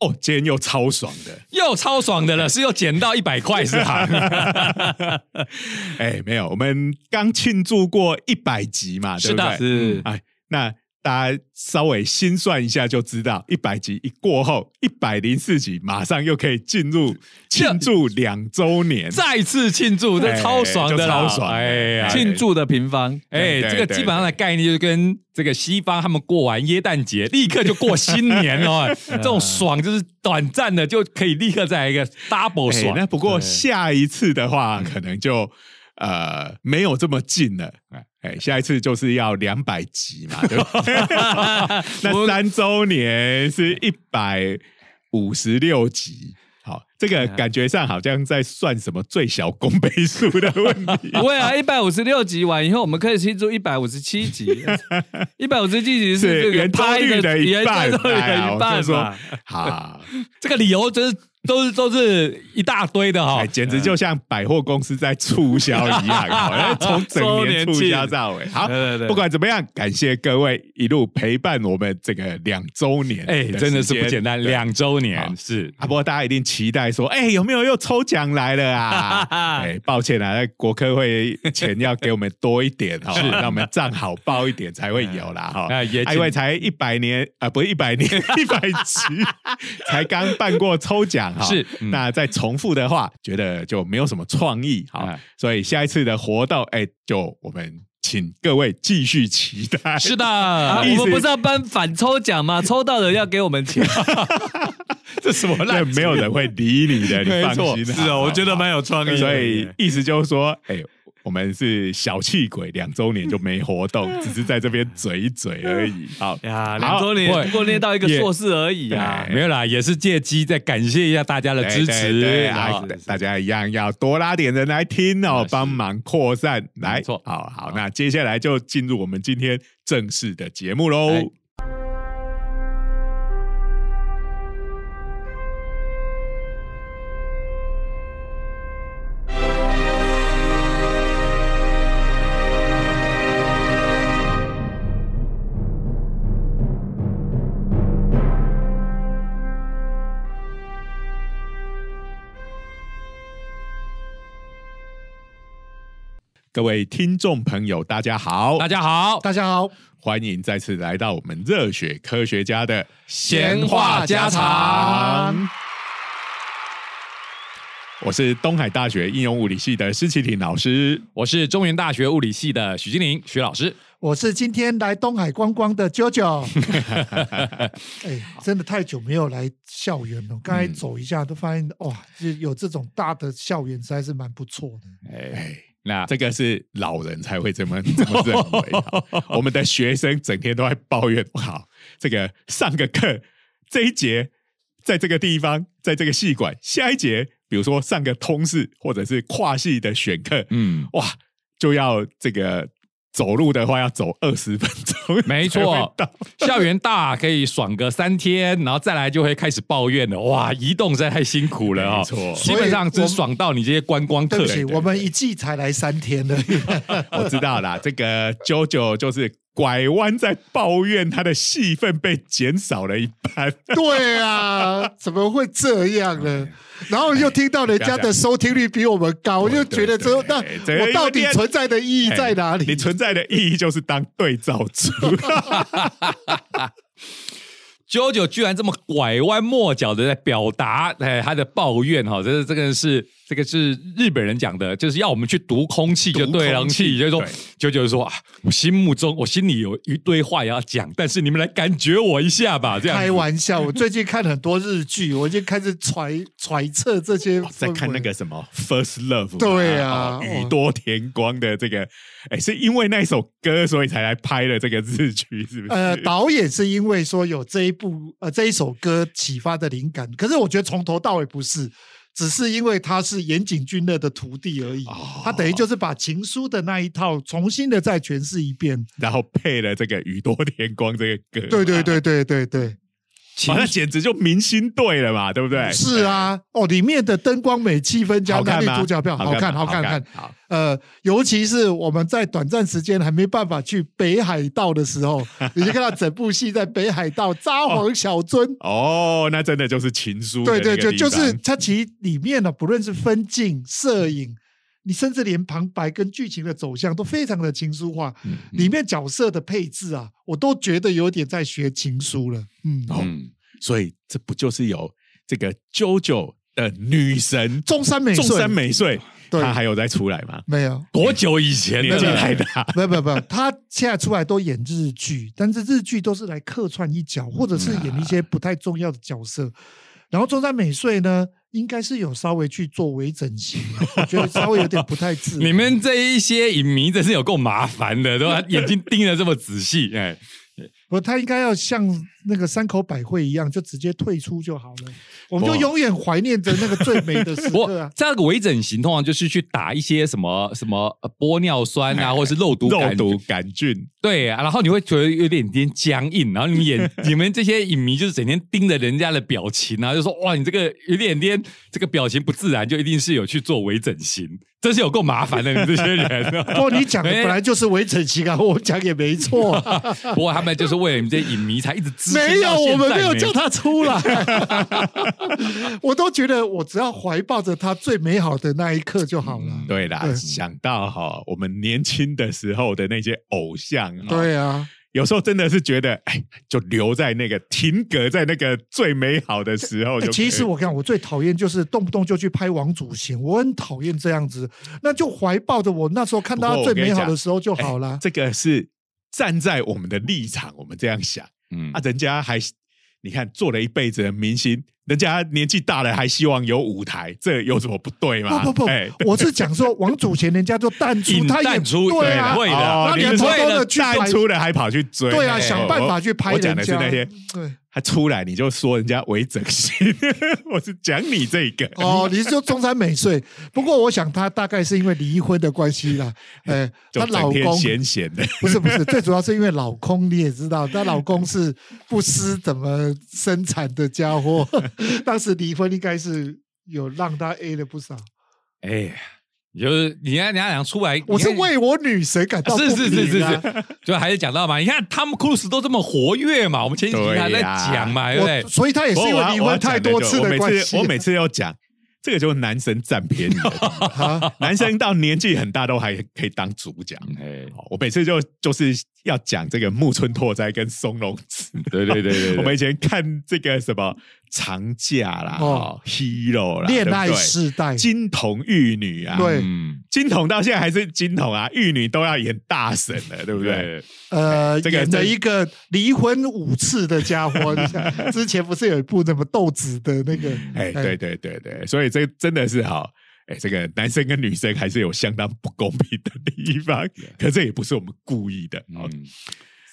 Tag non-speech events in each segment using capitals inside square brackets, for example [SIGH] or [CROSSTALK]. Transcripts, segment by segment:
哦，今天又超爽的，又超爽的了，[LAUGHS] 是又捡到一百块是吧？[LAUGHS] 哎，没有，我们刚庆祝过一百集嘛，对不对？是哎，那。大家稍微心算一下就知道，一百集一过后，一百零四集马上又可以进入庆祝两周年，再次庆祝，这超爽的，超爽！哎呀，庆祝的平方，哎，这个基本上的概念就是跟这个西方他们过完耶诞节，立刻就过新年了。[LAUGHS] 这种爽就是短暂的，就可以立刻再来一个 double 爽。那不过下一次的话，可能就呃没有这么近了。哎，下一次就是要两百集嘛，对吧？[LAUGHS] 那三周年是一百五十六集，好，这个感觉上好像在算什么最小公倍数的问题。[LAUGHS] 不会啊，一百五十六集完以后，我们可以庆祝一百五十七集。[LAUGHS] 一百五十七集是这个原拍的一半，一半说好，这个理由真是。都是都是一大堆的哈，简直就像百货公司在促销一样，[LAUGHS] 从整年促销到尾。好，不管怎么样，感谢各位一路陪伴我们这个两周年，哎，真的是不简单，两周年是。啊，不过大家一定期待说，哎，有没有又抽奖来了啊？[LAUGHS] 哎，抱歉啊，国科会钱要给我们多一点哈，让我们账好报一点才会有啦哈。因为才一百年啊，不是一百年，[LAUGHS] 一百集才刚办过抽奖。是，那再重复的话，觉得就没有什么创意，好，所以下一次的活动，哎，就我们请各位继续期待。是的，[LAUGHS] 我们不是要颁反抽奖吗？[LAUGHS] 抽到的要给我们钱，[LAUGHS] 这什么烂？没有人会理你的，你放心。是啊，我觉得蛮有创意。所以意思就是说，哎。我们是小气鬼，两周年就没活动，只是在这边嘴一嘴而已。[LAUGHS] 好呀，两周年不过念到一个硕士而已啊，没有啦，也是借机再感谢一下大家的支持。大家一样要多拉点人来听哦，帮忙扩散。来，错，好好，那接下来就进入我们今天正式的节目喽。各位听众朋友，大家好！大家好！大家好！欢迎再次来到我们热血科学家的闲话家常。我是东海大学应用物理系的施启廷老师，我是中原大学物理系的许金玲许老师，我是今天来东海观光的 JoJo。[LAUGHS] 哎，真的太久没有来校园了，刚才走一下都发现，哇，有这种大的校园，实在是蛮不错的。哎。那这个是老人才会这么这么认为，[LAUGHS] 我们的学生整天都在抱怨。好，这个上个课这一节在这个地方，在这个系馆，下一节比如说上个通识或者是跨系的选课，嗯，哇，就要这个。走路的话要走二十分钟，没错。校园大可以爽个三天，然后再来就会开始抱怨了。哇，移动实在太辛苦了啊！没错，基本上只爽到你这些观光客。我们一季才来三天的。[LAUGHS] 我知道啦，这个 JoJo 就是。拐弯在抱怨他的戏份被减少了一半。对啊，怎么会这样呢？然后又听到人家的收听率比我们高，我就觉得说，那我到底存在的意义在哪里？你存在的意义就是当对照组。[LAUGHS] 九九居然这么拐弯抹角的在表达哎他的抱怨哈，这这个是这个是日本人讲的，就是要我们去读空气就对空气，就是说九九说啊，我心目中我心里有一堆话要讲，但是你们来感觉我一下吧，这样开玩笑。我最近看很多日剧，我就开始揣揣测这些，在看那个什么 First Love，对啊，宇多田光的这个，哎，是因为那首歌所以才来拍了这个日剧，是不是？呃，导演是因为说有这一。部呃这一首歌启发的灵感，可是我觉得从头到尾不是，只是因为他是岩井俊乐的徒弟而已。他等于就是把情书的那一套重新的再诠释一遍，然后配了这个宇多田光这个歌。对对对对对对。那简直就明星队了嘛，对不对？是啊，哦，里面的灯光美、气氛佳，男女？主角票好看，好好看，看。好，呃，尤其是我们在短暂时间还没办法去北海道的时候，[LAUGHS] 你就看到整部戏在北海道札幌小樽。哦，那真的就是情书的对对对。就是它其实里面呢，不论是分镜、摄影，你甚至连旁白跟剧情的走向都非常的情书化。嗯里面角色的配置啊，我都觉得有点在学情书了。嗯，哦嗯，所以这不就是有这个 JoJo 的女神中山美穗中山美穗，她还有在出来吗？没有。多久以前的年纪了？太大，没有没有没有，她现在出来都演日剧，但是日剧都是来客串一角，或者是演一些不太重要的角色。然后中山美穗呢，应该是有稍微去做微整形，我觉得稍微有点不太自然。你们这一些影迷真是有够麻烦的，对吧？眼睛盯得这么仔细，哎，不，他应该要像那个山口百惠一样，就直接退出就好了。我们就永远怀念着那个最美的时不刻啊。这个微整形通常就是去打一些什么什么呃玻尿酸啊，[LAUGHS] 或者是肉毒杆肉毒杆菌，对啊，然后你会觉得有点点僵硬，然后你们演 [LAUGHS] 你们这些影迷就是整天盯着人家的表情啊，就说哇，你这个有点点这个表情不自然，就一定是有去做微整形，真是有够麻烦的，你们这些人。[LAUGHS] 不过你讲的哎本来就是微整形啊，我讲也没错啊、不过他们就是为了你们这些影迷才一直没有，我们没有叫他出来。[LAUGHS] 我都觉得我只要怀抱着他最美好的那一刻就好了。对啦，对想到哈，我们年轻的时候的那些偶像，哈，对啊，有时候真的是觉得，哎，就留在那个停格在那个最美好的时候其实我看我最讨厌就是动不动就去拍王祖贤，我很讨厌这样子。那就怀抱着我那时候看到他最美好的时候就好了。这个是站在我们的立场，我们这样想嗯啊，人家还你看做了一辈子的明星，人家年纪大了还希望有舞台，这有什么不对吗？不不不哎，我是讲说王祖贤人家就 [LAUGHS] 淡出，引他也淡出对啊，会的哦他连偷你是说偷的去拍淡出了还跑去追，对啊，哎想办法去拍我讲。的是那些，对。他出来你就说人家微整形，[LAUGHS] 我是讲你这个。哦，你是说中山美穗？不过我想她大概是因为离婚的关系啦。呃，她老公闲闲的，不是不是，最主要是因为老公你也知道，她老公是不思怎么生产的家伙，[LAUGHS] 当时离婚应该是有让她 A 了不少。哎呀，你就是你看人家讲出来，我是为我女神感到不是是是是是，就还是讲到嘛，你看汤姆·克鲁斯都这么活跃嘛，我们前几天还在讲嘛，对不对？所以他也是因为离婚太多次我每的关系。次我每次要讲，这个就是男生占便宜 [LAUGHS] 男生到年纪很大都还可以当主讲。哎，哦我每次就就是要讲这个木村拓哉跟松隆子。[LAUGHS] 对对对对对，[LAUGHS] 我们以前看这个什么长假啦、哦哦、Hero 啦、恋爱世代，金童玉女啊，对嗯，金童到现在还是金童啊，玉女都要演大神了，对不对？对，呃，这个这演了一个离婚五次的家伙。[LAUGHS] 你想之前不是有一部什么豆子的那个？哎，对对对对，所以这真的是哈，哎，这个男生跟女生还是有相当不公平的地方，可这也不是我们故意的。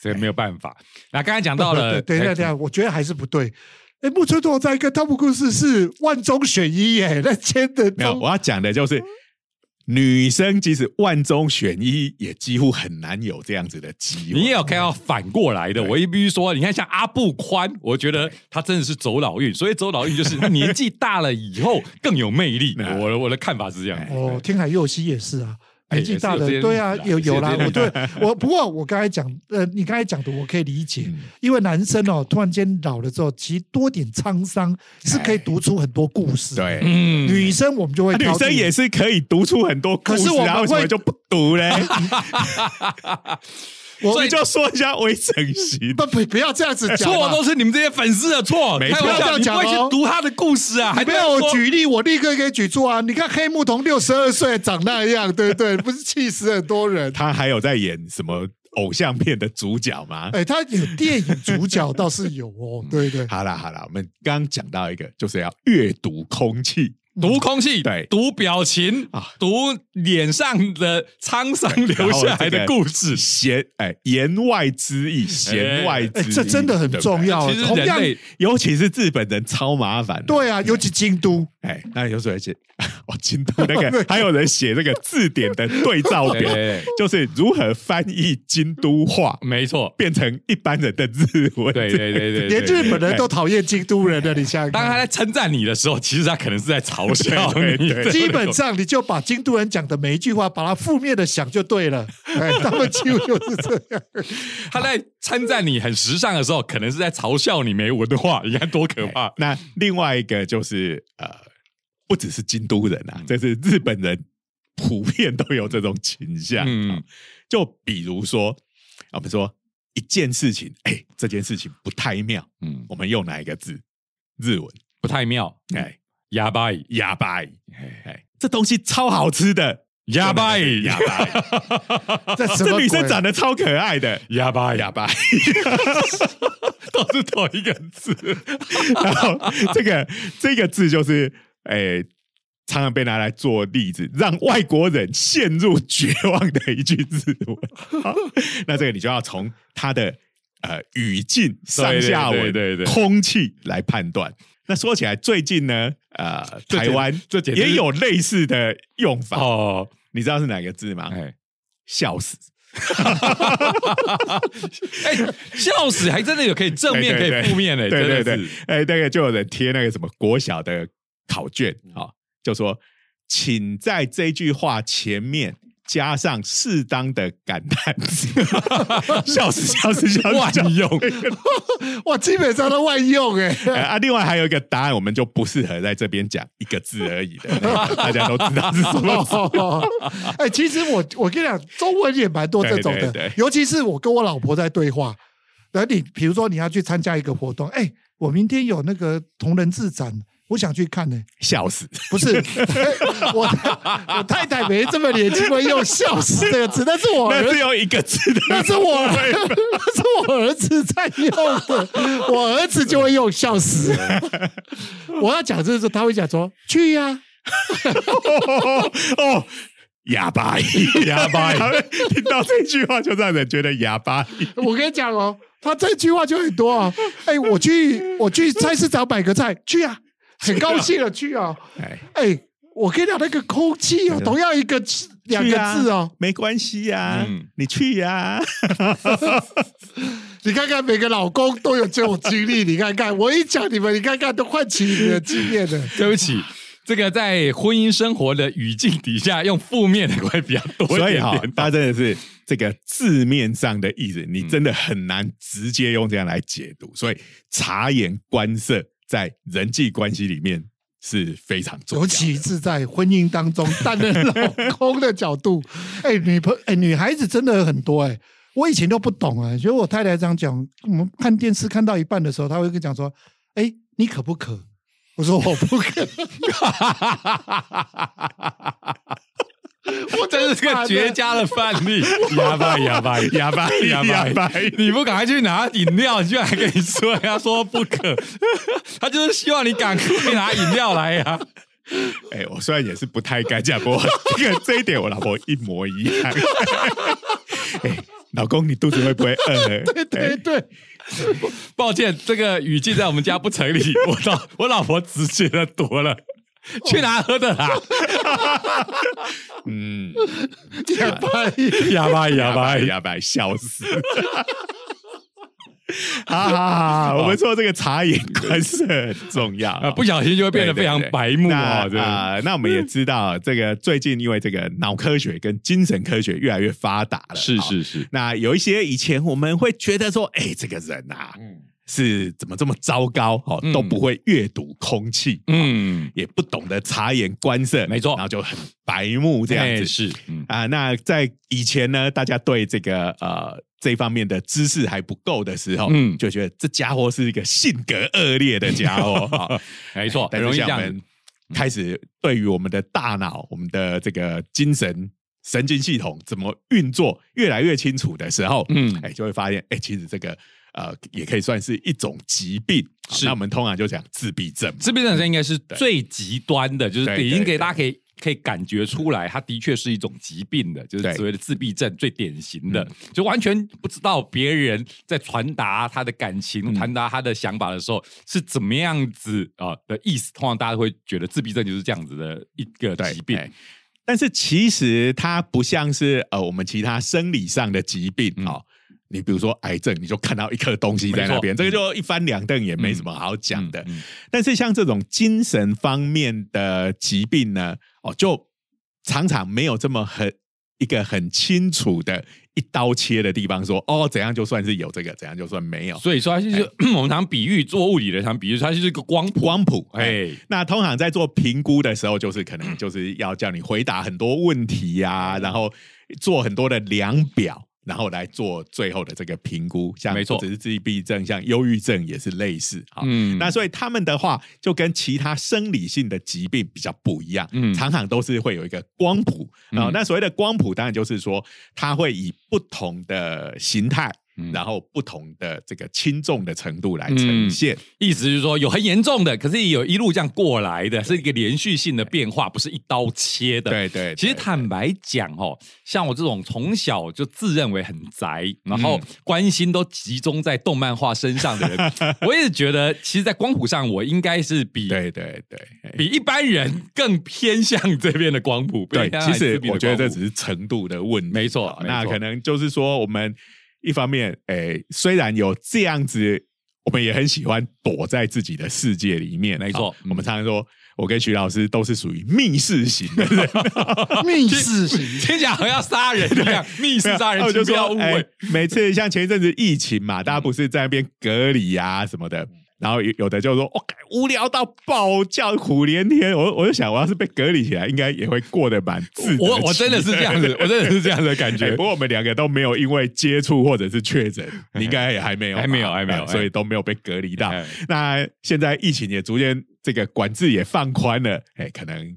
所以没有办法。那刚才讲到了，[LAUGHS] 等一下，等一下，我觉得还是不对。哎，木村拓哉跟汤姆·克鲁斯是万中选一耶，那签的没有，我要讲的就是。女生即使万中选一，也几乎很难有这样子的机会。你也有看到反过来的，我也必须说，你看像阿布宽，我觉得他真的是走老运，[LAUGHS] 所以走老运就是年纪大了以后更有魅力。[LAUGHS] 哎我的我的看法是这样。哦，天海佑希也是啊。哎年纪大了也是有这，些对啊有有啦，我对我不过我刚才讲，呃，你刚才讲的我可以理解，嗯。因为男生哦，突然间老了之后，其实多点沧桑是可以读出很多故事。，对，嗯。女生我们就会啊女生也是可以读出很多故事，可是我们啊为什么会就不读嘞？[LAUGHS] 我所以就说一下微整形。[LAUGHS] 不不不要这样子讲，错都是你们这些粉丝的错，不要这样讲哦你去读他的故事啊？还你没有举例，我立刻可以举出啊！你看黑木瞳六十二岁长那样，对不对？[LAUGHS] 不是气死很多人。他还有在演什么偶像片的主角吗？哎，他有电影主角倒是有哦，对对。[LAUGHS] 好啦好啦，我们刚刚讲到一个，就是要阅读空气。读空气，对读表情啊读脸上的沧桑留下来的故事。弦哎，言外之意，弦外之哎，意，这真的很重要。其实同样，人类尤其是日本人超麻烦。对啊，尤其京都，哎，那有时候而且 [LAUGHS] 哦，京都那个 [LAUGHS] 还有人写这个字典的对照表，就是如何翻译京都话没错，变成一般人的日文。对对对对，[LAUGHS] 连日本人都讨厌京都人的，你想。当他在称赞你的时候，其实他可能是在嘲笑你。对对对基本上你就把京都人讲的每一句话，把它负面的想就对了。[LAUGHS] 哎，他们几乎就是这样。他在称赞你很时尚的时候，可能是在嘲笑你没文化，你看多可怕！那另外一个就是呃，不只是京都人啊，这是日本人普遍都有这种倾向。就比如说我们说一件事情，哎，这件事情不太妙，嗯，我们用哪一个字？日文，不太妙。哎，哑巴语，哑巴这东西超好吃的，哑巴语，哑巴语，[LAUGHS] 这这女生鬼长得超可爱的，哑巴哑巴语。[LAUGHS] 都是同一个字。[LAUGHS] 然后这个这个字就是诶、常常被拿来做例子，让外国人陷入绝望的一句字。好那这个你就要从它的呃语境、上下文、对对空气来判断。那说起来，最近呢，呃，台湾这也有类似的用法。哦，你知道是哪个字吗？哎笑死！[LAUGHS] 哎，笑死，还真的有可以正面，可以负面的，对对对哎，那个就有人贴那个什么国小的考卷啊、就说请在这句话前面加上适当的感叹词，[LAUGHS] 笑死笑死笑死，万用。[LAUGHS] 哇，基本上都万用哎。哎啊，另外还有一个答案，我们就不适合在这边讲一个字而已的，[LAUGHS] 大家都知道是什么字。哦，哎，其实我我跟你讲，中文也蛮多这种的，尤其是我跟我老婆在对话，然后你比如说你要去参加一个活动，哎，我明天有那个同人志展，我想去看呢、笑死！不是，[LAUGHS] 我我太太没这么年轻会用“笑死”这个词，那是我儿那只有一个字的，那是我，那是我儿子在用的，我儿子就会用笑死。我要讲这个时候，他会讲说去呀、哦 [LAUGHS] 哦。哑巴音，哑巴音，听到这句话就让人觉得哑巴音。我跟你讲哦，他这句话就很多啊。哎，我去，我去菜市场买个菜，去啊，很高兴的去啊。哎，哎，我跟你讲，那个空气哦，同样一个字两个字哦，没关系呀、嗯你去呀、[LAUGHS] 你看看每个老公都有这种经历，[LAUGHS] 你看看我一讲你们，你看看都唤起你的经验了。[LAUGHS] 对不起，这个在婚姻生活的语境底下，用负面的会比较多一所以哈、点点。它真的是这个字面上的意思，你真的很难直接用这样来解读。所以察言观色在人际关系里面是非常重要尤。其是在婚姻当中担任老公的角度，[LAUGHS] 哎，女朋哎，女孩子真的很多哎，我以前都不懂啊，觉得我太太这样讲，我们看电视看到一半的时候，她会跟讲说，哎，你渴不渴？我说我不渴，[LAUGHS] [LAUGHS] 我这是个绝佳的范例，哑巴哑巴哑巴哑哑巴巴，你不赶快去拿饮料，你居然还跟你说人家说不渴，[LAUGHS] 他就是希望你赶快拿饮料来呀、[LAUGHS] 哎、我虽然也是不太敢讲，不过这个这一点我老婆一模一样。哎、老公，你肚子会不会饿？对对对，抱歉，这个语境在我们家不成立，我老我老婆直接的夺了。[LAUGHS] 去哪喝的啦？[LAUGHS] 嗯，哑巴哑巴哑巴哑巴，笑死！[LAUGHS] 好好好，我们说这个察言观色很重要啊！不小心就会变得非常白目啊！啊，那我们也知道，这个最近因为这个脑科学跟精神科学越来越发达了，是好是是，那有一些以前我们会觉得说，哎，这个人啊，是怎么这么糟糕？哦，嗯都不会阅读空气，嗯，也不懂得察言观色，没错然后就很白目这样子。哎是，嗯啊，那在以前呢，大家对这个呃这方面的知识还不够的时候，嗯就觉得这家伙是一个性格恶劣的家伙。好 [LAUGHS] 没错，但很容易这样是我们。开始对于我们的大脑、我们的这个精神神经系统怎么运作越来越清楚的时候，嗯嗯，哎，就会发现，哎，其实这个呃也可以算是一种疾病。是那我们通常就讲自闭症。自闭症应该是最极端的，就是已经给大家可以可以感觉出来，它的确是一种疾病的，就是所谓的自闭症最典型的，就完全不知道别人在传达他的感情、传达他的想法的时候是怎么样子啊、的意思。通常大家会觉得自闭症就是这样子的一个疾病。哎但是其实它不像是呃我们其他生理上的疾病嗯哦。你比如说癌症，你就看到一颗东西在那边，这个就一翻两瞪眼，没什么好讲的。嗯嗯但是像这种精神方面的疾病呢，哦，就常常没有这么很一个很清楚的一刀切的地方说，哦，怎样就算是有这个，怎样就算没有。所以说，它就是、[CLEARS THROAT] 我们常比喻做物理的，常比喻它就是一个光谱。光谱，哎，哎，那通常在做评估的时候，就是可能就是要叫你回答很多问题呀、然后做很多的量表，然后来做最后的这个评估。像没错只是自闭症，像忧郁症也是类似啊。嗯那所以他们的话，就跟其他生理性的疾病比较不一样，嗯常常都是会有一个光谱啊、嗯那所谓的光谱，当然就是说，它会以不同的形态，嗯然后不同的这个轻重的程度来呈现。意思就是说，有很严重的，可是也有一路这样过来的，是一个连续性的变化，不是一刀切的。对对，其实坦白讲哦，像我这种从小就自认为很宅，然后嗯关心都集中在动漫画身上的人，[LAUGHS] 我也觉得，其实，在光谱上，我应该是比对对对。哎比一般人更偏向这边的光谱。对，其实我觉得这只是程度的问题，没错那可能就是说，我们一方面，诶，虽然有这样子，我们也很喜欢躲在自己的世界里面，没错啊我们常常说，我跟徐老师都是属于密室型的人，[LAUGHS] 密室型，听起来好像要杀人一样，密室杀人，就请不要说，哎误会。，每次像前一阵子疫情嘛，大家不是在那边隔离啊什么的。然后有有的就说，哦，干无聊到爆，叫苦连天。我我就想，我要是被隔离起来，应该也会过得蛮自得我我真的是这样子，我真的是这样的感 [LAUGHS] 哎觉不。过我们两个都没有因为接触或者是确诊，你 [LAUGHS] 应该也还没有吧，还没有还没有呃所以都没有被隔离到哎。那现在疫情也逐渐这个管制也放宽了，哎，可能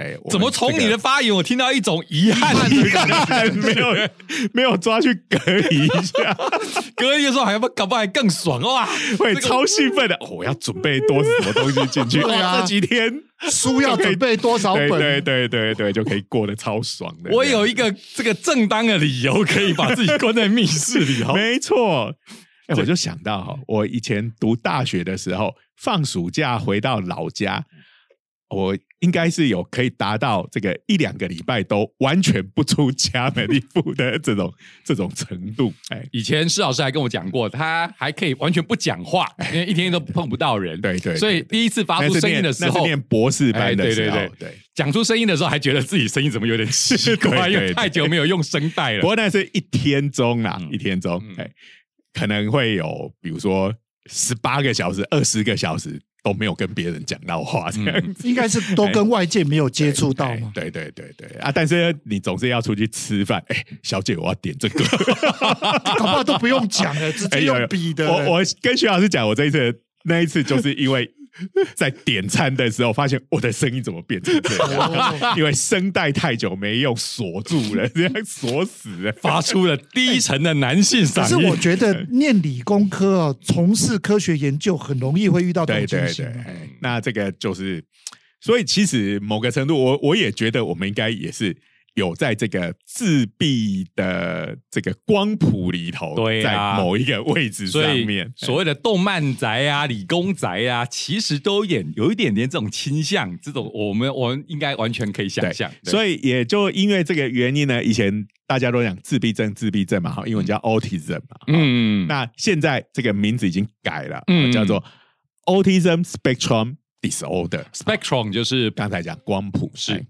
哎，怎么从你的发言，我听到一种遗憾的感觉？没有 [LAUGHS] 没有抓去隔离一下，隔离的时候还不搞不好还更爽哇！会超兴奋的。哦我要准备多什么东西进去？对啊哇，这几天书要准备多少本？对对对对对，就可以过得超爽的。我有一个这个正当的理由，可以把自己关在密室里哦。没错。哎，我就想到哈，我以前读大学的时候，放暑假回到老家，我应该是有可以达到这个一两个礼拜都完全不出家门一步的这种 [LAUGHS] 这种程度。哎，以前施老师还跟我讲过，他还可以完全不讲话，[LAUGHS] 因为一天都碰不到人。对对对所以第一次发出声音的时候念博士班的时候，对对对。讲出声音的时候，还觉得自己声音怎么有点奇怪，[LAUGHS] 因为太久没有用声带了。不过那是一天中啊，嗯一天中，嗯哎，可能会有比如说十八个小时、二十个小时都没有跟别人讲到话这样子。应该是都跟外界没有接触到嘛。对对对对啊！但是你总是要出去吃饭，哎，小姐，我要点这个。[LAUGHS] 搞不好都不用讲了，直接哎有有用笔的。我我跟徐老师讲，我这一次那一次就是因为 [LAUGHS] 在点餐的时候，发现我的声音怎么变成这样，因为声带太久没用锁住了，这样锁死了。发出了低沉的男性可是嗓音。我觉得念理工科哦，从事科学研究很容易会遇到这对对对那这个就是，所以其实某个程度，我我也觉得我们应该也是有在这个自闭的这个光谱里头，对啊。在某一个位置上面，所谓的动漫宅啊、理工宅啊，其实都有有一点点这种倾向，这种我们我们应该完全可以想象。所以也就因为这个原因呢，以前大家都讲自闭症，自闭症嘛，哈，英文叫 autism 嘛，嗯，嗯，那现在这个名字已经改了，嗯。叫做 autism spectrum disorder。spectrum 就是刚才讲光谱是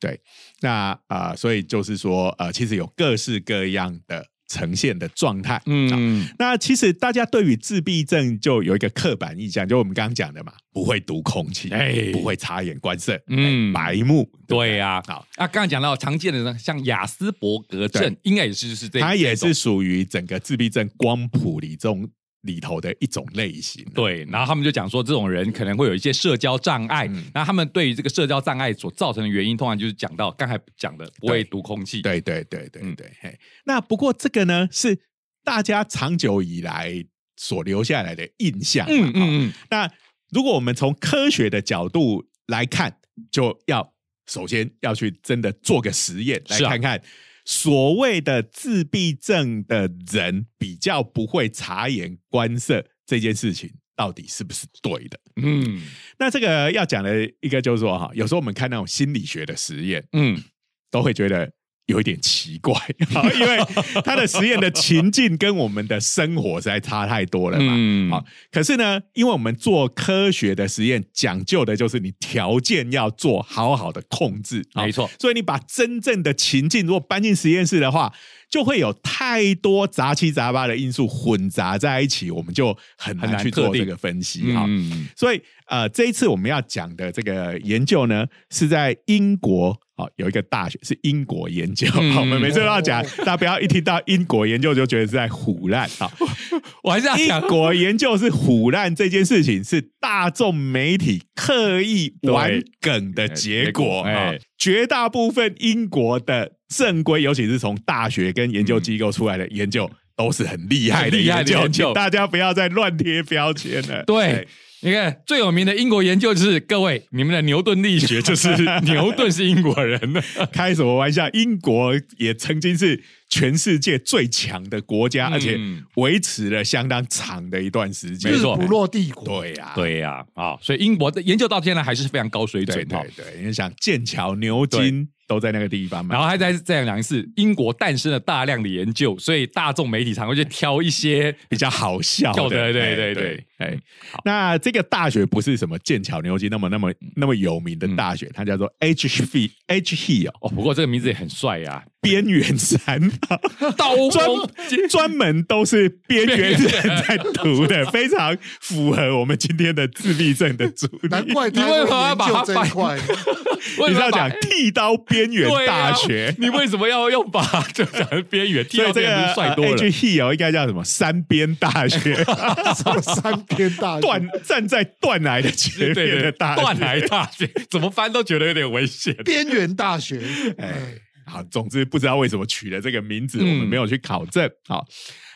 对，那啊、呃所以就是说，呃，其实有各式各样的呈现的状态。嗯，嗯那其实大家对于自闭症就有一个刻板印象，就我们刚刚讲的嘛，不会读空气，哎不会察言观色，嗯嗯，白目，不对呀、好。啊，刚刚讲到常见的呢，像雅斯伯格症对，应该也是就是这，它也是属于整个自闭症光谱里中里头的一种类型。对，然后他们就讲说，这种人可能会有一些社交障碍。嗯那他们对于这个社交障碍所造成的原因，通常就是讲到刚才讲的不会对读空气。对对对对嗯对，嘿，那不过这个呢，是大家长久以来所留下来的印象嘛。嗯哦嗯嗯，那如果我们从科学的角度来看，就要首先要去真的做个实验，来看看所谓的自闭症的人比较不会察言观色这件事情到底是不是对的。嗯那这个要讲的一个就是说哈，有时候我们看那种心理学的实验，嗯，都会觉得有一点奇怪，[LAUGHS] 因为他的实验的情境跟我们的生活实在差太多了嘛。嗯。好，可是呢，因为我们做科学的实验，讲究的就是你条件要做好好的控制，没错。所以你把真正的情境如果搬进实验室的话，就会有太多杂七杂八的因素混杂在一起，我们就很很难去做这个分析。哈、嗯。所以呃，这一次我们要讲的这个研究呢，是在英国哦，有一个大学是英国研究。[LAUGHS] 我们每次都要讲，大家不要一听到英国研究就觉得是在胡乱啊。[LAUGHS] 我还是要英讲，国研究是胡乱这件事情，是大众媒体刻意玩梗的结果。哎哎，绝大部分英国的正规，尤其是从大学跟研究机构出来的研究，都是很厉害的厉害研究。的研究请大家不要再乱贴标签了。对。你看最有名的英国研究就是各位，你们的牛顿力学就是 [LAUGHS] 牛顿是英国人的，开什么玩笑？英国也曾经是全世界最强的国家，嗯而且维持了相当长的一段时间。没错日不落帝国。对呀、对呀、啊，所以英国的研究到现在还是非常高水准哈对。对，你想剑桥、牛津都在那个地方嘛。然后还再再讲一次，英国诞生了大量的研究，所以大众媒体常会去挑一些 [LAUGHS] 比较好笑的，对对哎对对哎，那这个大学不是什么剑桥、牛津那么那么那么有名的大学，它叫做 H V H Hill 哦。不过这个名字也很帅呀、边缘山，[LAUGHS] 刀专锋专门都是边缘人在读的，[LAUGHS] 非常符合我们今天的自闭症的主题。难怪他你为何要把它翻一块。[LAUGHS] 为什么要把你是要讲剃刀边缘大学？你为什么要用把就讲成边缘？剃所以这个到边缘帅多了 H。Hill 应该叫什么？三边大学，什么三边大学断站在断崖的前面的大学断崖大学怎么翻都觉得有点危险。边缘大学，哎哎，好，总之不知道为什么取了这个名字，嗯我们没有去考证。好，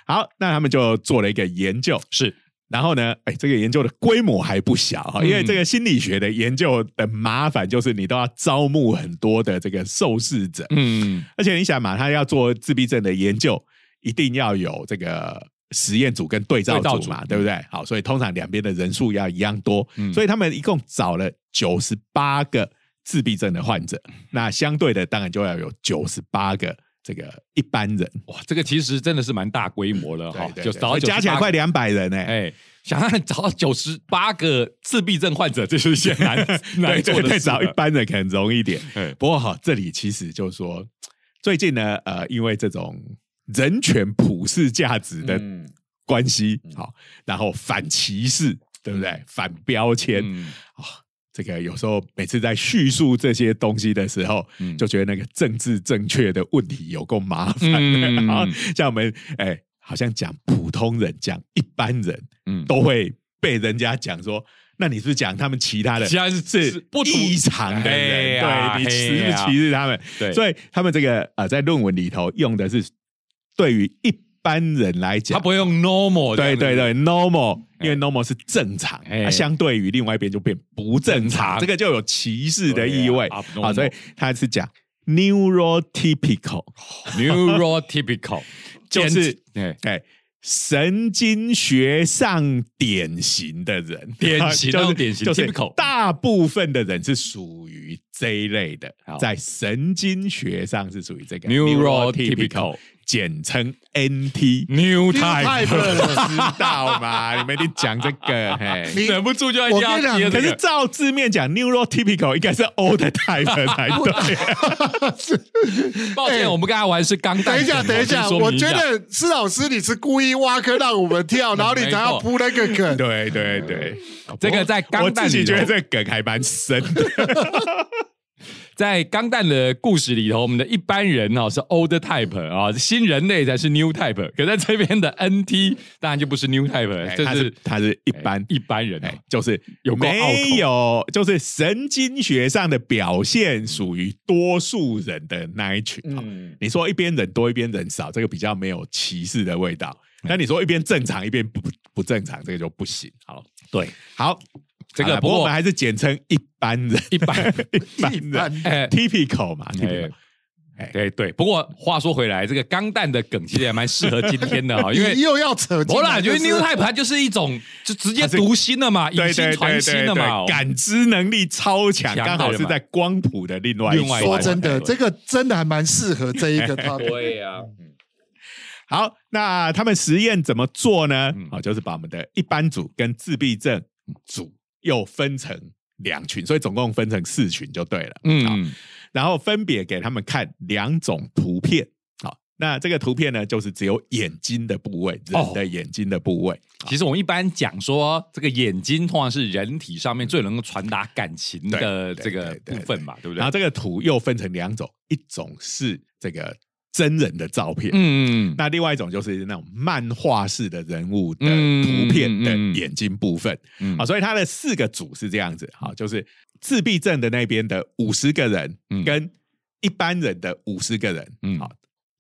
好，那他们就做了一个研究，是，然后呢，哎，这个研究的规模还不小哈，嗯因为这个心理学的研究的麻烦就是你都要招募很多的这个受试者，嗯，而且你想嘛，他要做自闭症的研究，一定要有这个。实验组跟对照组组嘛，对不对？好，所以通常两边的人数要一样多，嗯所以他们一共找了九十八个自闭症的患者，那相对的当然就要有九十八个这个一般人，哇，这个其实真的是蛮大规模了哈，就找加起来快两百人呢、哎，想让找到九十八个自闭症患者，这是一件难 [LAUGHS] 难做的事找一般人可能容易一点哎。不过哈，这里其实就是说，最近呢，呃，因为这种人权普世价值的嗯关系，好，然后反歧视，对不对？反标签。这个有时候每次在叙述这些东西的时候，嗯就觉得那个政治正确的问题有够麻烦的。嗯 [LAUGHS] 然后像我们哎，好像讲普通人、讲一般人，嗯都会被人家讲说，那你是讲他们其他的，其他是不同异常的人？对你歧不歧视他们？对所以他们这个呃，在论文里头用的是对于一般人来讲，他不会用 normal，对对对，normal，因为 normal 是正常，相对于另外一边就变不正正常，常这个就有歧视的意味。对啊啊，所以他是讲 neurotypical，neurotypical，[LAUGHS] [LAUGHS] 就是哎。哎。神经学上典型的人，典型 [LAUGHS] 就是典型就是大部分的人是属于这一类的，在神经学上是属于这个 neurotypical 简称 NT。new type。知道嘛？你们一定讲这个，[LAUGHS] 嘿。你忍不住就要讲接。可是照字面讲，neurotypical 应该是 old type 才对。[LAUGHS] 抱歉，我们刚才玩的是钢弹。等一下，等一下，我觉得施老师你是故意挖坑让我们跳，[LAUGHS] 然后你才要铺那个梗。对对对，这个在我钢弹我自己觉得这个梗还蛮深的。在钢弹的故事里头，我们的一般人哦是 old type 啊，新人类才是 new type。可在这边的 NT 当然就不是 new type，了哎这是他是他是一般一般人就是有没有，就是神经学上的表现属于多数人的那一群。嗯，你说一边人多一边人少，这个比较没有歧视的味道。那你说一边正常一边不不正常，这个就不行。好，对，好，这个不过我们还是简称一般人，一般 [LAUGHS] 一般一般人。哎，typical 嘛哎，typical。对对，不过话说回来，这个钢弹的梗其实也蛮适合今天的哈，[LAUGHS] 因为又要扯进我啦，觉得 New Type 它就是一种就直接读心了嘛，对以心传心对了嘛，感知能力超强，刚好是在光谱的另外一另外说真的，对。这个真的还蛮适合这一个 [LAUGHS] topic。对呀，好，那他们实验怎么做呢？嗯？好，就是把我们的一般组跟自闭症组又分成两群，所以总共分成四群就对了。嗯，然后分别给他们看两种图片。好，那这个图片呢，就是只有眼睛的部位，哦人的眼睛的部位。其实我们一般讲说，这个眼睛通常是人体上面最能够传达感情的对这个部分嘛，对不对然后？这个图又分成两种，一种是这个真人的照片，嗯，那另外一种就是那种漫画式的人物的嗯图片的眼睛部分。嗯。好，所以它的四个组是这样子，好，就是自闭症的那边的五十个人嗯。跟一般人的五十个人，嗯。好，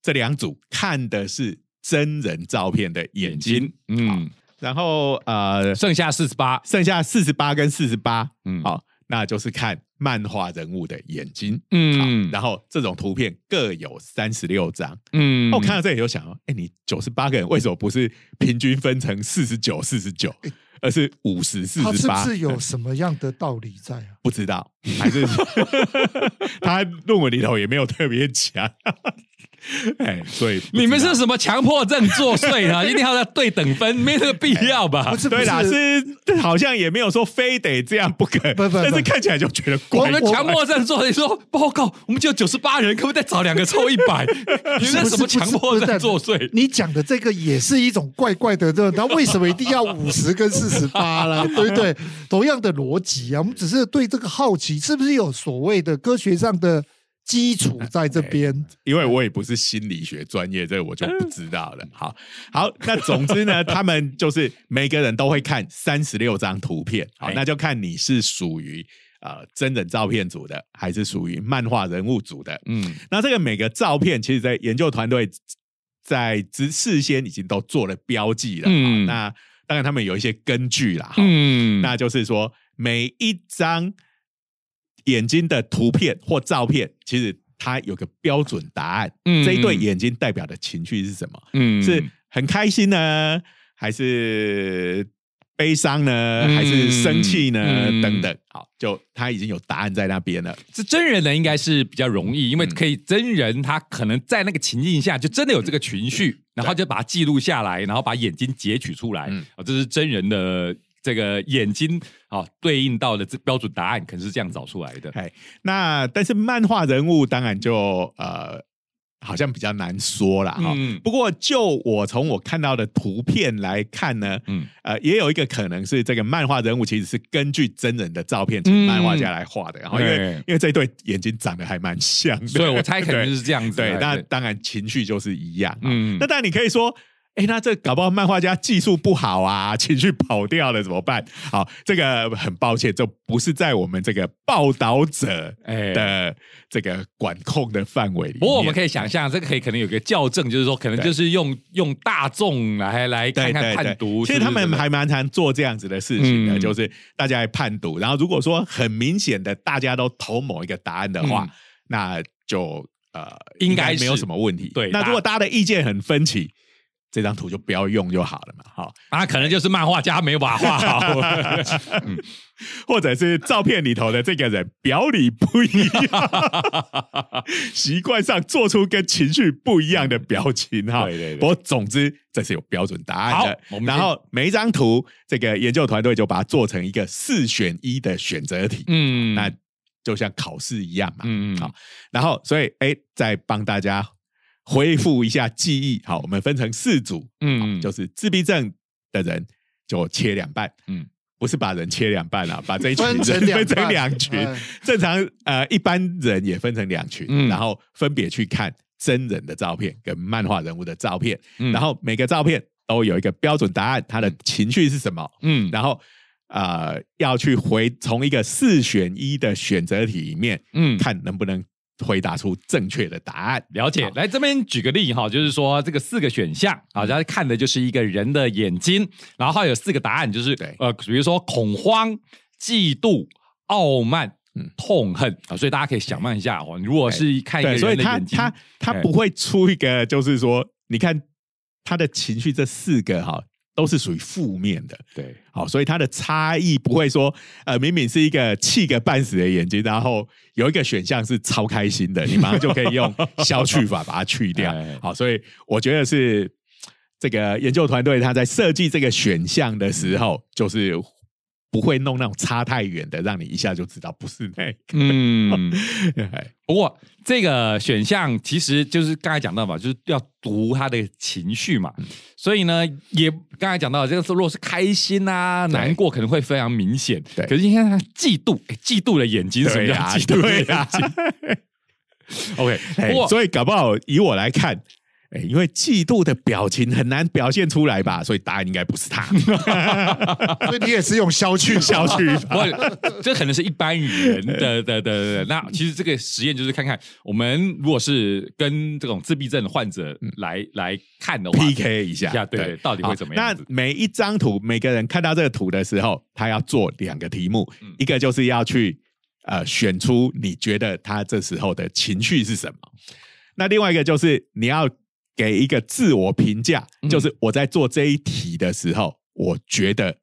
这两组看的是真人照片的眼睛，嗯，然后呃，剩下四十八，剩下四十八跟四十八，嗯。好，那就是看漫画人物的眼睛，嗯好，然后这种图片各有三十六张，嗯那我看到这里就想哦，哎，你九十八个人为什么不是平均分成四十九、四十九，而是五十、四十八？他是不是有什么样的道理在啊？不知道，还是 [LAUGHS] [LAUGHS] 他论文里头也没有特别讲。[LAUGHS] 哎，所以你们是什么强迫症作祟呢？[LAUGHS] 一定要在对等分，没这个必要吧不？是，对啦，是好像也没有说非得这样不可，不不不但是看起来就觉得我怪我们强迫症作祟说报告，我们只有九十八人，可不可以再找两个凑一百？[LAUGHS] 你们那什么强迫症作祟？你讲的这个也是一种怪怪的这，那为什么一定要五十跟四十八啦？对不对？同样的逻辑啊，我们只是对这个好奇，是不是有所谓的科学上的基础在这边？因为我也不是心理学专业，这个我就不知道了。好，好，那总之呢，[LAUGHS] 他们就是每个人都会看三十六张图片，好，哎那就看你是属于呃真人照片组的，还是属于漫画人物组的。嗯那这个每个照片，其实在研究团队在之事先已经都做了标记了。嗯嗯，那当然他们有一些根据啦。嗯那就是说每一张眼睛的图片或照片，其实它有个标准答案。嗯这一对眼睛代表的情绪是什么？嗯是很开心呢，还是悲伤呢，嗯还是生气呢？嗯等等。好，就他已经有答案在那边了。这真人呢，应该是比较容易，因为嗯可以真人他可能在那个情境下就真的有这个情绪，然后就把它记录下来，然后把眼睛截取出来，嗯哦，这是真人的这个眼睛哦对应到的这标准答案，可能是这样找出来的。哎，那但是漫画人物当然就呃，好像比较难说啦。哈、嗯不过就我从我看到的图片来看呢，嗯呃，也有一个可能是这个漫画人物其实是根据真人的照片请嗯漫画家来画的，然后因为因为这对眼睛长得还蛮像的，所以我猜可能就是这样子。[LAUGHS] 对，哎那当然情绪就是一样。嗯，嗯那当然你可以说。哎，那这搞不好漫画家技术不好啊，[LAUGHS] 情绪跑掉了怎么办？好，这个很抱歉，这不是在我们这个报道者哎的这个管控的范围里面。不过我们可以想象，这个可以可能有个校正，就是说，可能就是用用大众来来看看判读。其实他们还蛮常做这样子的事情的，嗯就是大家来判读，然后如果说很明显的大家都投某一个答案的话，嗯那就呃应该是没有什么问题。对那如果大家的意见很分歧，这张图就不要用就好了嘛。好，啊，可能就是漫画家没有把画好。[LAUGHS] 或者是照片里头的这个人表里不一样，[LAUGHS] 习惯上做出跟情绪不一样的表情哈。对对对不过总之这是有标准答案的然后每一张图，这个研究团队就把它做成一个四选一的选择题。嗯那就像考试一样嘛。嗯嗯好，然后所以哎，再帮大家恢复一下记忆。好，我们分成四组，嗯。嗯，就是自闭症的人就切两半，嗯。嗯。不是把人切两半啊，[LAUGHS] 把这一群人分成两群。哎。正常呃，一般人也分成两群，嗯。然后分别去看真人的照片跟漫画人物的照片，嗯。然后每个照片都有一个标准答案，他的情绪是什么，嗯。然后呃要去回从一个四选一的选择题里面，嗯。看能不能回答出正确的答案。了解，来这边举个例哈，就是说这个四个选项啊，大家看的就是一个人的眼睛，然后它有四个答案，就是对。呃，比如说恐慌、嫉妒、傲慢嗯、痛恨。啊，所以大家可以想象一下哦，如果是看一个，所以他人的眼睛，他他哎。不会出一个，就是说，你看他的情绪这四个哈，都是属于负面的。对好，所以它的差异不会说，呃，明明是一个气个半死的眼睛，然后有一个选项是超开心的，[LAUGHS] 你马上就可以用消去法把它去掉哎。好，所以我觉得是这个研究团队他在设计这个选项的时候，就是不会弄那种差太远的，让你一下就知道不是那个。嗯。[LAUGHS] 哎不过这个选项其实就是刚才讲到嘛，就是要读他的情绪嘛，嗯所以呢，也刚才讲到这个，如果是开心啊、对难过，可能会非常明显。对可是你看他嫉妒，哎嫉妒的眼睛，什么叫对呀，嫉妒的眼对呀睛？OK，[LAUGHS] 所以搞不好以我来看，哎，因为嫉妒的表情很难表现出来吧，所以答案应该不是他。所以你也是用消去 [LAUGHS] 消去这可能是一般人的的的的。那其实这个实验就是看看我们如果是跟这种自闭症患者来来看的话 PK 一下，一下对对到底会怎么样那每一张图，每个人看到这个图的时候，他要做两个题目，嗯一个就是要去呃选出你觉得他这时候的情绪是什么，那另外一个就是你要给一个自我评价，嗯。就是我在做这一题的时候，我觉得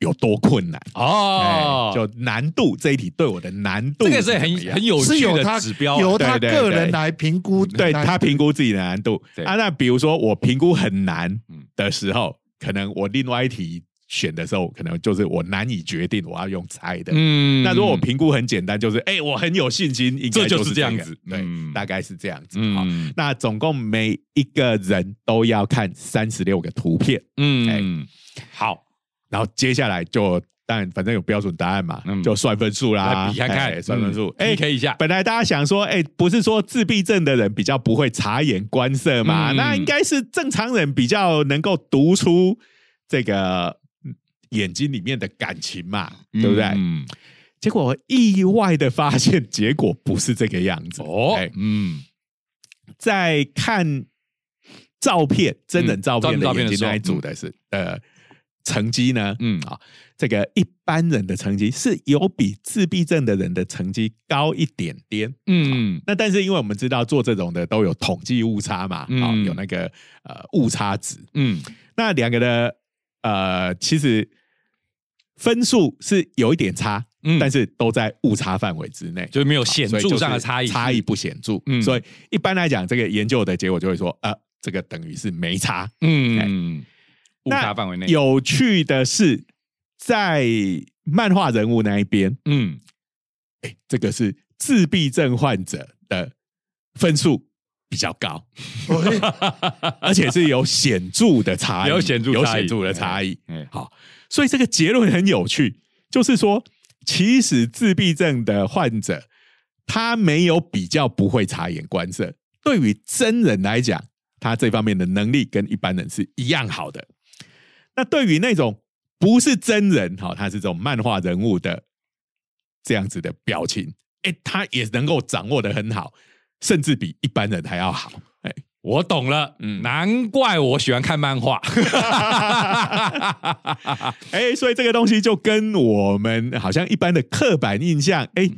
有多困难。哦。哎，就难度这一题对我的难度这个是很很有趣的是由他指标啊，由他个人来评估，来对他评估自己的难度。对。啊。那比如说我评估很难嗯。的时候，可能我另外一题选的时候，可能就是我难以决定，我要用猜的。嗯。那如果我评估很简单，就是哎、我很有信心，应该这就是这样子。对，嗯。大概是这样子。嗯。好，那总共每一个人都要看三十六个图片，嗯，好，然后接下来就当然反正有标准答案嘛，嗯。就算分数啦，来比看看。哎算分数。嗯哎、PK 一下。本来大家想说，哎、不是说自闭症的人比较不会察言观色嘛？嗯。那应该是正常人比较能够读出这个嗯眼睛里面的感情嘛，对不对？嗯，结果意外的发现，结果不是这个样子。哦哎，嗯，在看照片、真人照片嗯的眼睛那一组的是呃成绩呢，嗯嗯啊，这个一般人的成绩是有比自闭症的人的成绩高一点点。嗯，那但是因为我们知道做这种的都有统计误差嘛，啊、嗯有那个呃误差值。嗯，那两个的呃其实分数是有一点差，嗯。但是都在误差范围之内。就是没有显著上的差异，差异不显著。嗯。所以一般来讲，这个研究的结果就会说，呃，这个等于是没差。嗯，误那差范围内，有趣的是，在漫画人物那一边，嗯，哎，这个是自闭症患者的分数比较高，[LAUGHS] 而且是有显著的差异，有显著有显著的差异。哎，好，所以这个结论很有趣，就是说，其实自闭症的患者，他没有比较不会察言观色。对于真人来讲，他这方面的能力跟一般人是一样好的。那对于那种不是真人，哈，他是这种漫画人物的这样子的表情，哎，他也能够掌握的很好，甚至比一般人还要好。哎，我懂了，嗯。难怪我喜欢看漫画，[LAUGHS] 哎，所以这个东西就跟我们好像一般的刻板印象，哎，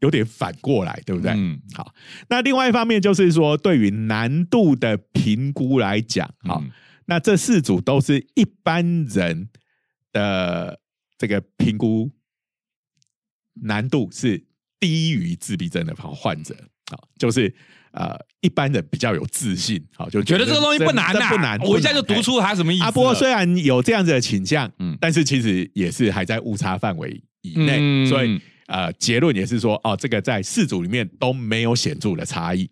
有点反过来，对不对？嗯。好，那另外一方面就是说，对于难度的评估来讲，好，嗯那这四组都是一般人的这个评估难度是低于自闭症的患者，好，就是呃一般人比较有自信，好，就觉得这个东西不难呐，不难，我一下就读出它什么意思了。啊，不过虽然有这样子的倾向，嗯嗯，但是其实也是还在误差范围以内，嗯所以呃，结论也是说，哦，这个在四组里面都没有显著的差异。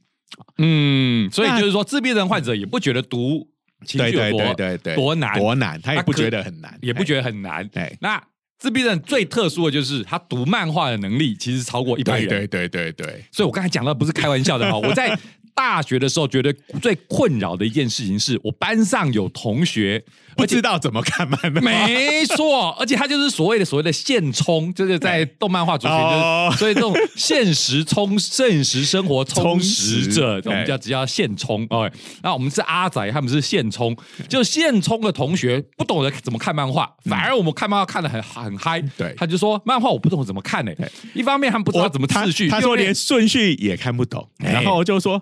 嗯，所以就是说，自闭症患者也不觉得读情绪有多对对对，多难，多难，他也不觉得很难，也不觉得很难。对，那自闭症最特殊的就是他读漫画的能力其实超过一般对人。对对对对，所以我刚才讲的不是开玩笑的哈，[LAUGHS] 我在大学的时候觉得最困扰的一件事情是，我班上有同学不知道怎么看漫画，没错，而且他就是所谓的所谓的现充，就是在动漫画主群，哦。就是所以这种现实充、现实生活充实者，[LAUGHS] 我们叫只叫现充。哦，那我们是阿仔，他们是现充，就现充的同学不懂得怎么看漫画，反而我们看漫画看得很很嗨。对。他就说漫画我不懂怎么看呢、一方面他们不知道怎么他次序，他说连顺序也看不懂，哎。然后就说。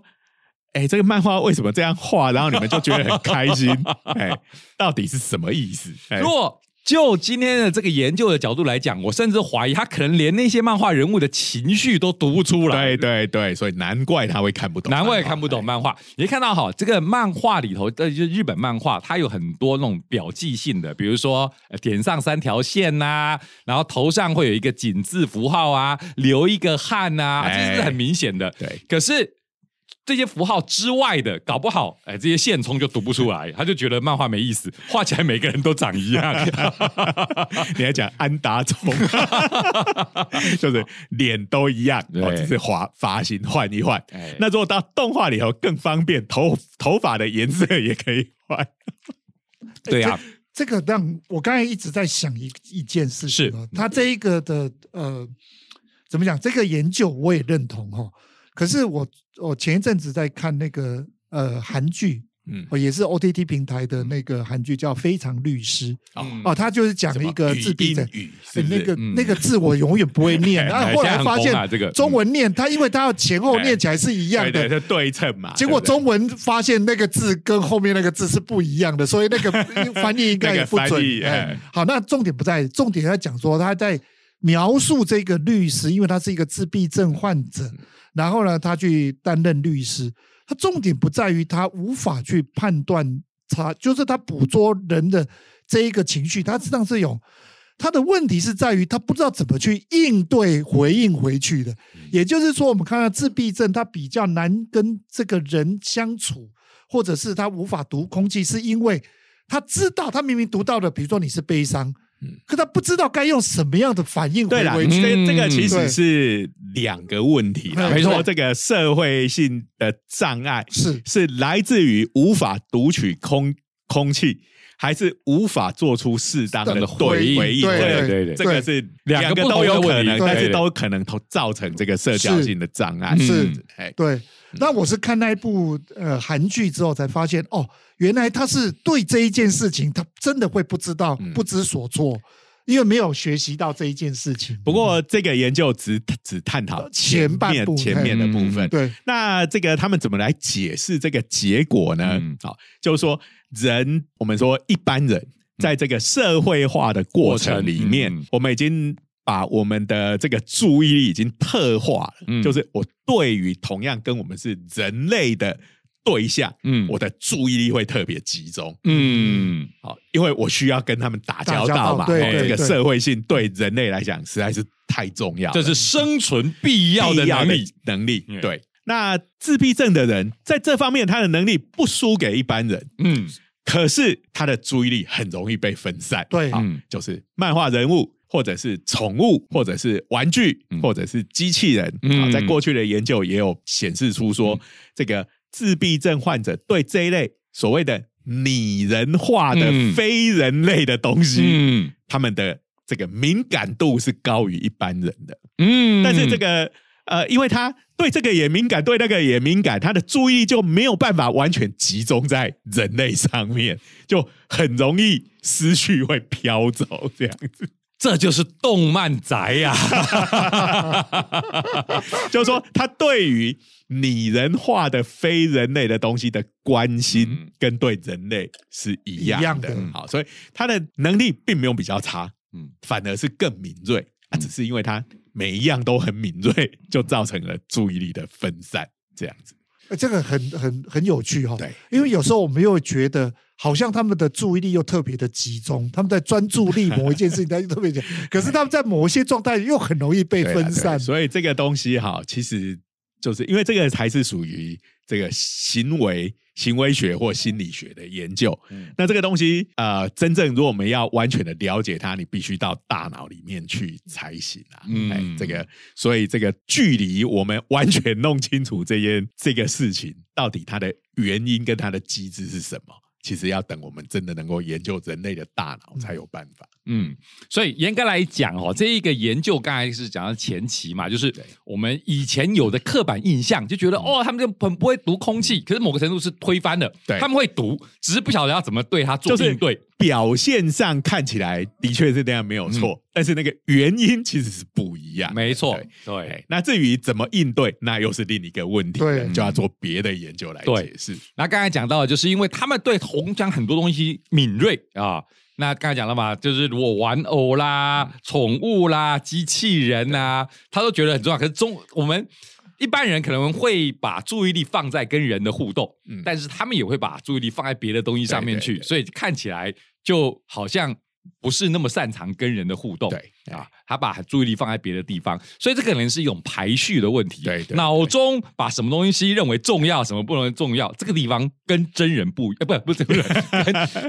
哎，这个漫画为什么这样画？然后你们就觉得很开心？[LAUGHS] 哎，到底是什么意思？哎如果就今天的这个研究的角度来讲，我甚至怀疑他可能连那些漫画人物的情绪都读不出来。对对对，所以难怪他会看不懂，难怪看不懂。漫画。你看到哈，这个漫画里头，呃，就是日本漫画，它有很多那种表记性的，比如说呃点上三条线呐、然后头上会有一个井字符号啊，流一个汗呐、啊，哎这是很明显的。对，可是。这些符号之外的，搞不好，哎，这些线冲就读不出来，他就觉得漫画没意思，画起来每个人都长一样。[LAUGHS] 你还讲安达充，[LAUGHS] 就是脸都一样，只是发发型换一换哎。那如果到动画里头更方便，头头发的颜色也可以换。[LAUGHS] 对啊，这个让我刚才一直在想一一件事情哦，他这一个的呃，怎么讲？这个研究我也认同哈、哦，可是我我前一阵子在看那个呃韩剧，嗯，哦，也是 OTT 平台的那个韩剧叫《非常律师》嗯。哦，他就是讲了一个自闭症。那个嗯。那个字我永远不会念，[LAUGHS] 然后后来发现中文念他，因为他要前后念起来是一样对对，的。对称嘛。结果中文发现那个字跟后面那个字是不一样的，所以那个翻译应该也不准那个。哎哎，好，那重点不在，重点在讲说他在描述这个律师，因为他是一个自闭症患者，嗯然后呢，他去担任律师，他重点不在于他无法去判断他，就是他捕捉人的这一个情绪，他实际上是有。他的问题是在于他不知道怎么去应对回应回去的，也就是说，我们看到自闭症，他比较难跟这个人相处，或者是他无法读空气，是因为他知道他明明读到的，比如说你是悲伤，可他不知道该用什么样的反应对啦，回回去。这这个其实是两个问题没错这个社会性的障碍是。是来自于无法读取空空气，还是无法做出适当的回应回应？对这个对对。这个是两个都有可能，但是都可能都造成这个社交性的障碍。是嗯哎，对，那我是看那一部呃韩剧之后才发现，哦，原来他是对这一件事情，他真的会不知道、嗯。不知所措，因为没有学习到这一件事情。不过这个研究只只探讨前半部前面的部分，对，那这个他们怎么来解释这个结果呢？嗯？好、就是说人，我们说一般人在这个社会化的过程里面，嗯。我们已经把我们的这个注意力已经特化了，嗯就是我对于同样跟我们是人类的对象，嗯我的注意力会特别集中。嗯，好，因为我需要跟他们打交道道嘛，哦这个社会性对人类来讲实在是太重要了，这是生存必要的必要的能力。能力嗯。对，那自闭症的人在这方面他的能力不输给一般人，嗯可是他的注意力很容易被分散。对嗯就是漫画人物。或者是宠物，或者是玩具，嗯。或者是机器人嗯。啊，在过去的研究也有显示出说，这个自闭症患者对这一类所谓的拟人化的嗯非人类的东西，嗯。他们的这个敏感度是高于一般人的。嗯。但是这个呃，因为他对这个也敏感，对那个也敏感，他的注意力就没有办法完全集中在人类上面，就很容易思绪会飘走这样子。这就是动漫宅呀、[LAUGHS] 就是说，他对于拟人化的非人类的东西的关心嗯，跟对人类是一样的。一样的好，所以他的能力并没有比较差，嗯反而是更敏锐。啊，只是因为他每一样都很敏锐，就造成了注意力的分散，这样子。呃这个很很很有趣哈、哦。对，因为有时候我们又觉得，好像他们的注意力又特别的集中，他们在专注力某一件事情，他就特别讲，[LAUGHS] 可是他们在某一些状态又很容易被分散。所以这个东西哈，其实就是因为这个才是属于这个行为行为学或心理学的研究。嗯那这个东西，呃，真正如果我们要完全的了解它，你必须到大脑里面去才行啊。嗯哎，这个，所以这个距离我们完全弄清楚这件这个事情到底它的原因跟它的机制是什么，其实要等我们真的能够研究人类的大脑才有办法。嗯，所以严格来讲哦，这一个研究刚才是讲到前期嘛，就是我们以前有的刻板印象，就觉得哦，他们就很不会读空气，可是某个程度是推翻的，对他们会读，只是不晓得要怎么对它做就是应对。表现上看起来的确是这样没有错，但是那个原因其实是不一样的。没错对，那至于怎么应对，那又是另一个问题了，对就要做别的研究来解释。那刚才讲到的，就是因为他们对红浆很多东西敏锐啊。那刚才讲了嘛，就是如果玩偶啦、宠物啦、机器人呐、他都觉得很重要。可是中我们一般人可能会把注意力放在跟人的互动，嗯。但是他们也会把注意力放在别的东西上面去，对对对。所以看起来就好像不是那么擅长跟人的互动。对啊，他把注意力放在别的地方，所以这可能是一种排序的问题。对脑中把什么东西认为重要，什么不能重要，这个地方跟真人不，呃，不，不是真人，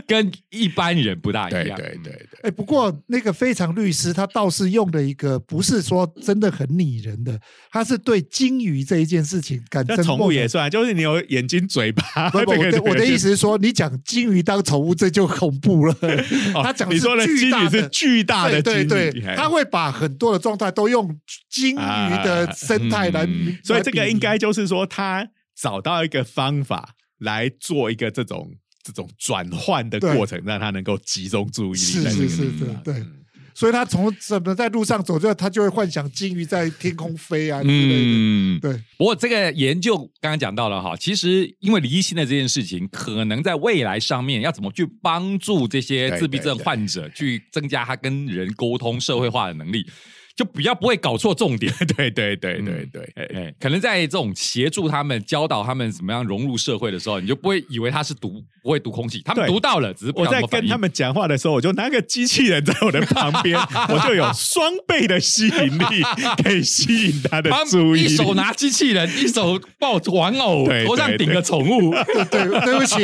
跟跟一般人不大一样。对对对，哎，不过那个非常律师他倒是用了一个不是说真的很拟人的，他是对金鱼这一件事情感那宠物也算，就是你有眼睛、嘴巴。不不，这个我的我的意思是说，你讲金鱼当宠物，这就恐怖了。哦他讲你说的巨大金鱼是巨大的金鱼，对对他会把很多的状态都用金鱼的生态来所以这个应该就是说，他找到一个方法来做一个这种这种转换的过程，让他能够集中注意力是在这个是是。对所以他从怎么在路上走，就他就会幻想金鱼在天空飞啊之类的。嗯，对，不过这个研究刚刚讲到了哈，其实因为离心的这件事情，可能在未来上面要怎么去帮助这些自闭症患者去增加他跟人沟通、社会化的能力，就比较不会搞错重点。[LAUGHS] 对对对对对，哎哎，可能在这种协助他们、教导他们怎么样融入社会的时候，你就不会以为他是读不会读空气，他们读到了，只是不我在跟他们讲话的时候，我就拿个机器人在我的旁边，[LAUGHS] 我就有双倍的吸引力，可以吸引他的注意力。[LAUGHS] 一手拿机器人，一手抱玩偶，头上顶个宠物。对对，不起，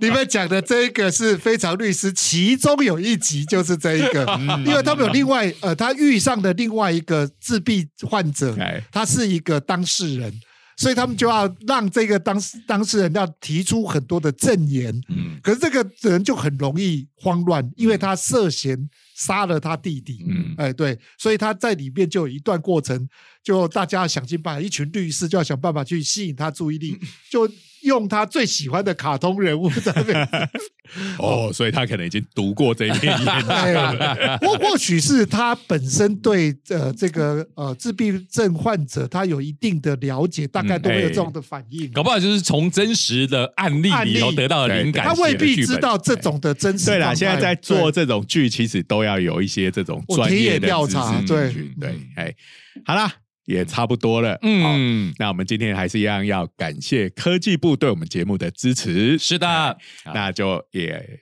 你们讲的这个是非常律师，其中有一集就是这一个，嗯因为他们有另外呃，他遇上的另外一个自闭患者哎，他是一个当事人。所以他们就要让这个当事当事人要提出很多的证言，嗯可是这个人就很容易慌乱，因为他涉嫌杀了他弟弟。嗯哎，对，所以他在里面就有一段过程，就大家要想尽办法，一群律师就要想办法去吸引他注意力，[LAUGHS] 就用他最喜欢的卡通人物在那边。[LAUGHS] 哦，所以他可能已经读过这一篇研究。[LAUGHS] 哎，或或许是他本身对呃这个呃自闭症患者他有一定的了解，大概都会有这种的反应。搞不好就是从真实的案例里头得到的灵感，他未必知道这种的真实对啦，状态。现在在做这种剧，其实都要有一些这种专业的调查对去对嗯，哎，好啦，也差不多了。好，嗯，那我们今天还是一样要感谢科技部对我们节目的支持。是的哎，那就也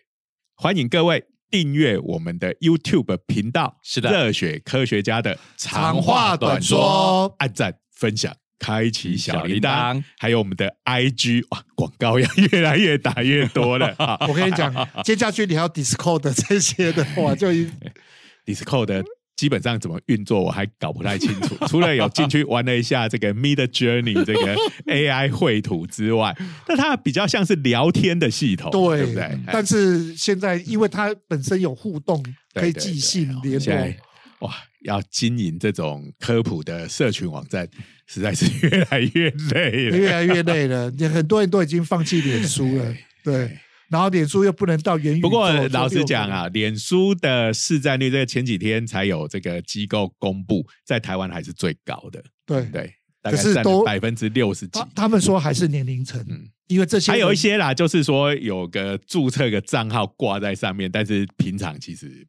欢迎各位订阅我们的 YouTube 频道，是的热血科学家的长话短说，按赞分享。开启小铃铛铛，还有我们的 IG 哇，广告要越来越打越多了 [LAUGHS] 啊！我跟你讲，接下去你还有 Discord 这些的话，就一 [LAUGHS] Discord 基本上怎么运作我还搞不太清楚，[LAUGHS] 除了有进去玩了一下这个 Mid Journey 这个 [LAUGHS] AI 绘图之外，那它比较像是聊天的系统，对对不对？哎但是现在因为它本身有互动，可以寄信联现在络。哇，要经营这种科普的社群网站，实在是越来越累了。[LAUGHS] 越来越累了，也很多人都已经放弃脸书了，对，然后脸书又不能到元宇宙。不过老实又讲啊，脸书的市占率，这个前几天才有这个机构公布，在台湾还是最高的，对，对，大概占可是都百分之六十几他。他们说还是年龄层，嗯因为这些还有一些啦，就是说有个注册个账号挂在上面，但是平常其实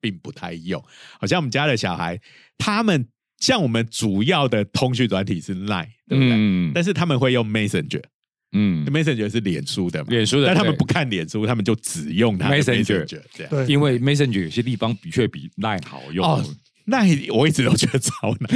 并不太用。好像我们家的小孩，他们像我们主要的通讯软体是 Line，对不对？嗯但是他们会用 Messenger，Messenger、嗯，Messenger 是脸书的嘛，脸书的但他们不看脸书，他们就只用 Messenger Messenger 这样。对，因为 Messenger 有些地方的确比 Line 好用。哦 [LAUGHS] 那我一直都觉得超难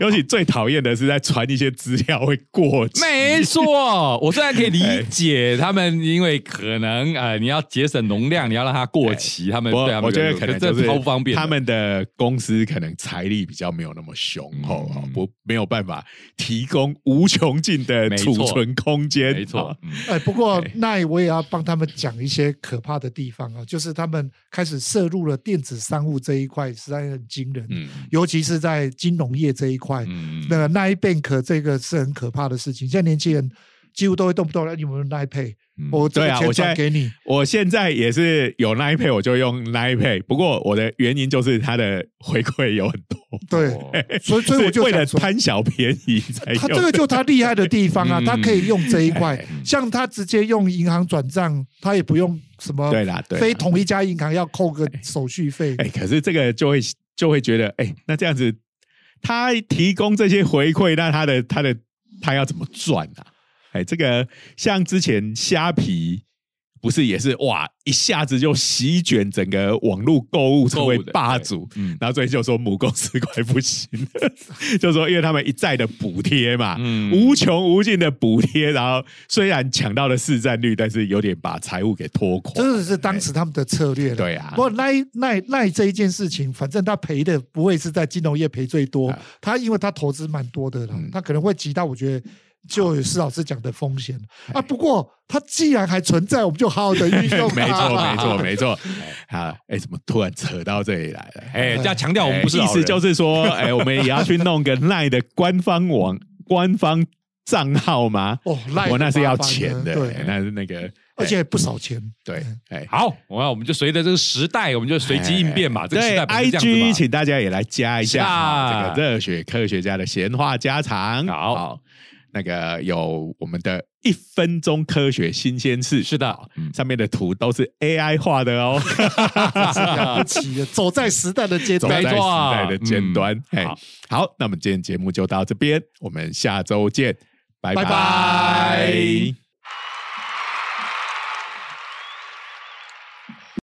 用，[LAUGHS] 尤其最讨厌的是在传一些资料会过期。没错，我虽然可以理解他们，因为可能呃你要节省容量，你要让它过期，他们 [LAUGHS] 对啊我我觉得可能这就是超不方便。他们的公司可能财力比较没有那么雄厚哦，嗯不没有办法提供无穷尽的储存空间。没错哎，不过那我也要帮他们讲一些可怕的地方啊，就是他们开始摄入了电子商务这一块，实在很惊人，嗯尤其是在金融业这一块，嗯那个 Nine Bank 这个是很可怕的事情。现在年轻人几乎都会动不动来你们 Nine Pay，嗯我对啊我现在转给你，我现在也是有 Line Pay，我就用 Line Pay。不过我的原因就是它的回馈有很多，对，哦 [LAUGHS] 所以所以我就为了贪小便宜才用。他这个就他厉害的地方啊，[LAUGHS] 嗯他可以用这一块哎，[LAUGHS] 像他直接用银行转账，他也不用什么对啦，对啦非同一家银行要扣个手续费。哎，可是这个就会就会觉得，哎，那这样子他提供这些回馈，那他的他的他要怎么赚啊？哎，这个像之前虾皮。不是，也是哇！一下子就席卷整个网络购物，成为霸主。嗯然后最近就说母公司快不行了，[LAUGHS] 就说因为他们一再的补贴嘛，嗯无穷无尽的补贴，然后虽然抢到了市占率，但是有点把财务给拖垮。这是当时他们的策略了。对啊不过赖赖赖这一件事情，反正他赔的不会是在金融业赔最多啊，他因为他投资蛮多的了嗯，他可能会急到我觉得就有施老师讲的风险啊。不过它既然还存在，我们就好好的运用它。[LAUGHS] 没错，没错，[LAUGHS] 没错。啊，哎，怎么突然扯到这里来了？哎，要强调我们不是意思就是说，哎，[LAUGHS] 我们也要去弄个赖的官方网、官方账号吗？哦，赖我那是要钱的，对哎，那是那个，而且不少钱。对，哎。好，我我们就随着这个时代，我们就随机应变嘛。这个时代本来是这样子，IG 嘛。请大家也来加一下这个热血科学家的闲话家常。好那个有我们的一分钟科学新鲜事，是的好上面的图都是 AI 画的哦，[LAUGHS] 是了不起的，走在时代的尖端走在时。代的尖端。好好，那么今天节目就到这边，我们下周见，拜拜拜拜